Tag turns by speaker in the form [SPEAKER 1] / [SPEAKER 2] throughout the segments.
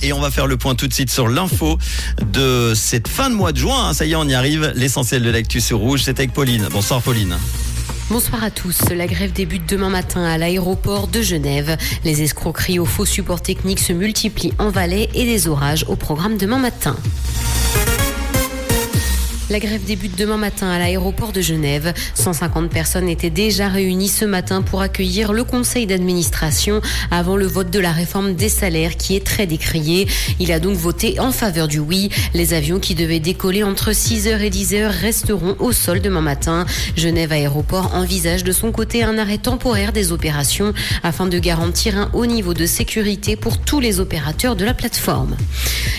[SPEAKER 1] Et on va faire le point tout de suite sur l'info de cette fin de mois de juin. Ça y est, on y arrive. L'essentiel de l'actu sur rouge, c'est avec Pauline. Bonsoir Pauline.
[SPEAKER 2] Bonsoir à tous. La grève débute demain matin à l'aéroport de Genève. Les escroqueries aux faux supports techniques se multiplient en Valais et des orages au programme demain matin. La grève débute demain matin à l'aéroport de Genève. 150 personnes étaient déjà réunies ce matin pour accueillir le conseil d'administration avant le vote de la réforme des salaires qui est très décrié. Il a donc voté en faveur du oui. Les avions qui devaient décoller entre 6h et 10h resteront au sol demain matin. Genève Aéroport envisage de son côté un arrêt temporaire des opérations afin de garantir un haut niveau de sécurité pour tous les opérateurs de la plateforme.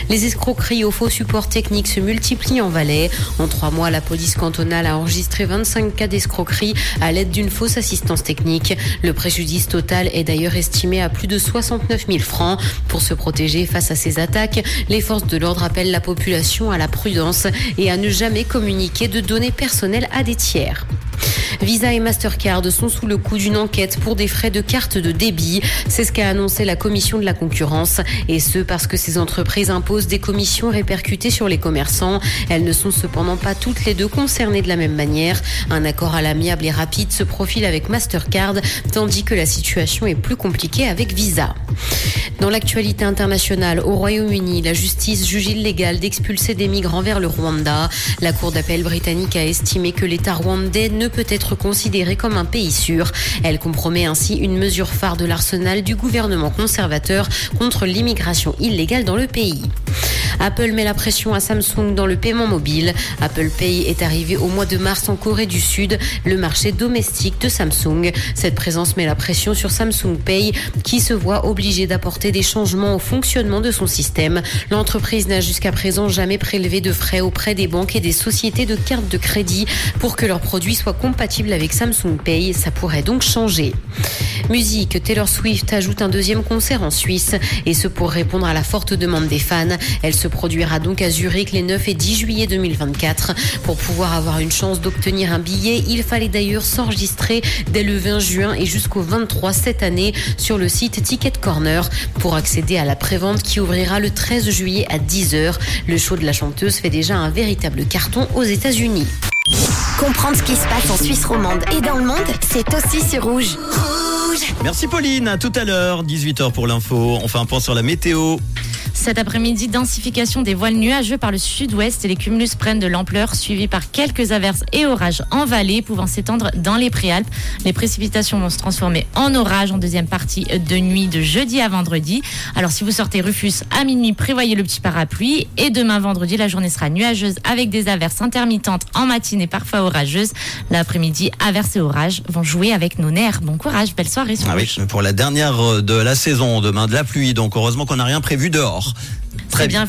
[SPEAKER 2] Les escroqueries aux faux supports techniques se multiplient en Valais. En trois mois, la police cantonale a enregistré 25 cas d'escroquerie à l'aide d'une fausse assistance technique. Le préjudice total est d'ailleurs estimé à plus de 69 000 francs. Pour se protéger face à ces attaques, les forces de l'ordre appellent la population à la prudence et à ne jamais communiquer de données personnelles à des tiers. Visa et Mastercard sont sous le coup d'une enquête pour des frais de carte de débit. C'est ce qu'a annoncé la commission de la concurrence. Et ce, parce que ces entreprises imposent des commissions répercutées sur les commerçants. Elles ne sont cependant pas toutes les deux concernées de la même manière. Un accord à l'amiable et rapide se profile avec Mastercard, tandis que la situation est plus compliquée avec Visa. Dans l'actualité internationale, au Royaume-Uni, la justice juge illégal d'expulser des migrants vers le Rwanda. La Cour d'appel britannique a estimé que l'État rwandais ne peut être considéré comme un pays sûr. Elle compromet ainsi une mesure phare de l'arsenal du gouvernement conservateur contre l'immigration illégale dans le pays. Apple met la pression à Samsung dans le paiement mobile. Apple Pay est arrivé au mois de mars en Corée du Sud, le marché domestique de Samsung. Cette présence met la pression sur Samsung Pay qui se voit obligé d'apporter des changements au fonctionnement de son système. L'entreprise n'a jusqu'à présent jamais prélevé de frais auprès des banques et des sociétés de cartes de crédit pour que leurs produits soient compatibles avec Samsung Pay. Ça pourrait donc changer. Musique, Taylor Swift ajoute un deuxième concert en Suisse et ce pour répondre à la forte demande des fans. Elle se produira donc à Zurich les 9 et 10 juillet 2024. Pour pouvoir avoir une chance d'obtenir un billet, il fallait d'ailleurs s'enregistrer dès le 20 juin et jusqu'au 23 cette année sur le site Ticket Corner pour accéder à la prévente qui ouvrira le 13 juillet à 10h. Le show de la chanteuse fait déjà un véritable carton aux États-Unis.
[SPEAKER 3] Comprendre ce qui se passe en Suisse romande et dans le monde, c'est aussi sur Rouge.
[SPEAKER 1] Merci Pauline, à tout à l'heure, 18h pour l'info. On fait un point sur la météo.
[SPEAKER 4] Cet après-midi, densification des voiles nuageux par le sud-ouest et les cumulus prennent de l'ampleur, suivis par quelques averses et orages en vallée pouvant s'étendre dans les préalpes. Les précipitations vont se transformer en orages en deuxième partie de nuit de jeudi à vendredi. Alors si vous sortez Rufus à minuit, prévoyez le petit parapluie. Et demain vendredi, la journée sera nuageuse avec des averses intermittentes en matinée, parfois orageuses. L'après-midi, averses et orages vont jouer avec nos nerfs. Bon courage, belle soirée.
[SPEAKER 1] Ah oui, pour la dernière de la saison, demain de la pluie, donc heureusement qu'on n'a rien prévu dehors.
[SPEAKER 4] Très bien.